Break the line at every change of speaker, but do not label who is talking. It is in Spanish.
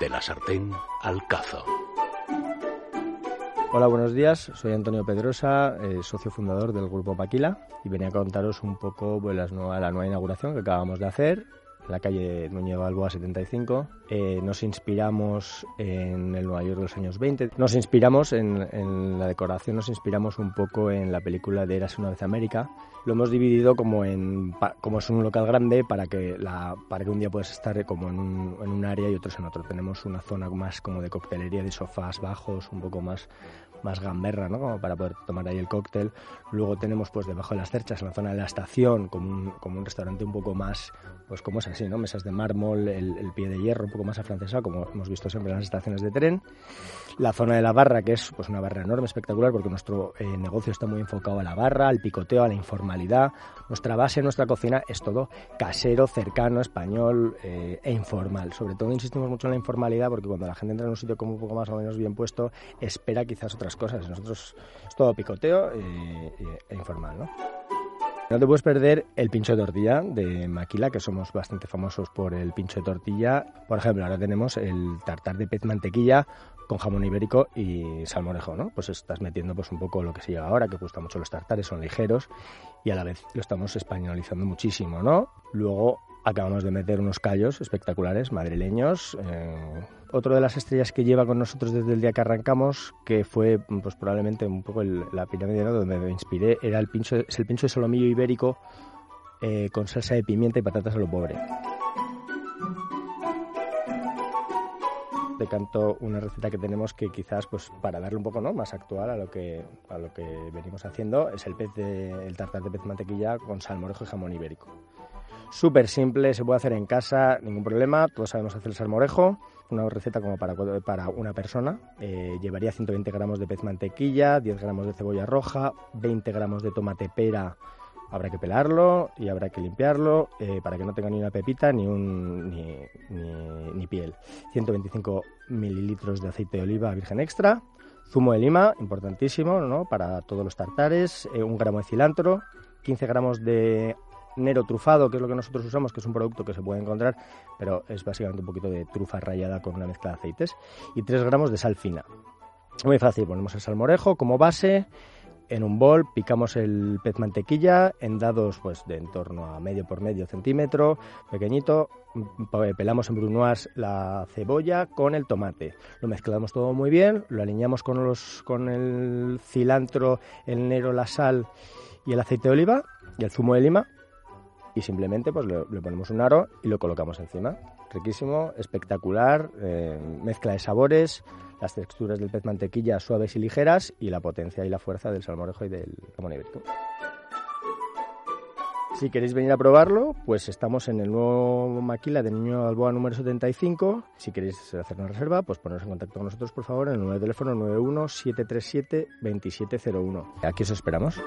De la sartén al cazo.
Hola, buenos días. Soy Antonio Pedrosa, eh, socio fundador del Grupo Paquila y venía a contaros un poco pues, la nueva inauguración que acabamos de hacer la calle Núñez Balboa 75. Eh, nos inspiramos en el Nueva York de los años 20. Nos inspiramos en, la decoración, nos inspiramos un poco en la película de Eras una vez América. Lo hemos dividido como en como es un local grande para que la para que un día puedas estar como en un, en un área y otros en otro. Tenemos una zona más como de coctelería, de sofás bajos, un poco más más gamberra, ¿no? Para poder tomar ahí el cóctel. Luego tenemos pues debajo de las cerchas, en la zona de la estación, como un, como un restaurante un poco más, pues como es así, ¿no? Mesas de mármol, el, el pie de hierro un poco más afrancesado, como hemos visto siempre en las estaciones de tren. La zona de la barra, que es pues una barra enorme, espectacular, porque nuestro eh, negocio está muy enfocado a la barra, al picoteo, a la informalidad. Nuestra base, nuestra cocina es todo casero, cercano, español eh, e informal. Sobre todo insistimos mucho en la informalidad, porque cuando la gente entra en un sitio como un poco más o menos bien puesto, espera quizás otras cosas. Nosotros es todo picoteo eh, e informal, ¿no? No te puedes perder el pincho de tortilla de Maquila, que somos bastante famosos por el pincho de tortilla. Por ejemplo, ahora tenemos el tartar de pez mantequilla con jamón ibérico y salmorejo, ¿no? Pues estás metiendo pues un poco lo que se lleva ahora, que gusta mucho los tartares, son ligeros y a la vez lo estamos españolizando muchísimo, ¿no? Luego acabamos de meter unos callos espectaculares, madrileños. Eh, otro de las estrellas que lleva con nosotros desde el día que arrancamos, que fue pues probablemente un poco la pirámide donde me inspiré, era el pincho, es el pincho de solomillo ibérico eh, con salsa de pimienta y patatas a lo pobre. Te canto una receta que tenemos que quizás pues para darle un poco ¿no? más actual a lo que a lo que venimos haciendo es el pez de, el tartar de pez mantequilla con salmorejo y jamón ibérico. Súper simple, se puede hacer en casa, ningún problema. Todos sabemos hacer el salmorejo. Una receta como para, para una persona. Eh, llevaría 120 gramos de pez mantequilla, 10 gramos de cebolla roja, 20 gramos de tomate pera. Habrá que pelarlo y habrá que limpiarlo eh, para que no tenga ni una pepita ni, un, ni, ni, piel. 125 mililitros de aceite de oliva virgen extra. Zumo de lima, importantísimo ¿no? para todos los tartares. Eh, un gramo de cilantro. 15 gramos de Nero trufado, que es lo que nosotros usamos, que es un producto que se puede encontrar, pero es básicamente un poquito de trufa rallada con una mezcla de aceites, y 3 gramos de sal fina. Muy fácil, ponemos el salmorejo como base, en un bol picamos el pez mantequilla en dados pues de en torno a medio por medio centímetro, pequeñito, pelamos en brunoise la cebolla con el tomate, lo mezclamos todo muy bien, lo alineamos con, los, con el cilantro, el nero, la sal y el aceite de oliva y el zumo de lima y simplemente pues le, ponemos un aro y lo colocamos encima. Riquísimo, espectacular, eh, mezcla de sabores, las texturas del pez mantequilla suaves y ligeras y la potencia y la fuerza del salmorejo y del jamón. Si queréis venir a probarlo, pues estamos en el nuevo Maquila de Niño Alboa número 75. Si queréis hacer una reserva, pues poneros en contacto con nosotros, por favor, en el nuevo teléfono 91 737 2701. Aquí os esperamos.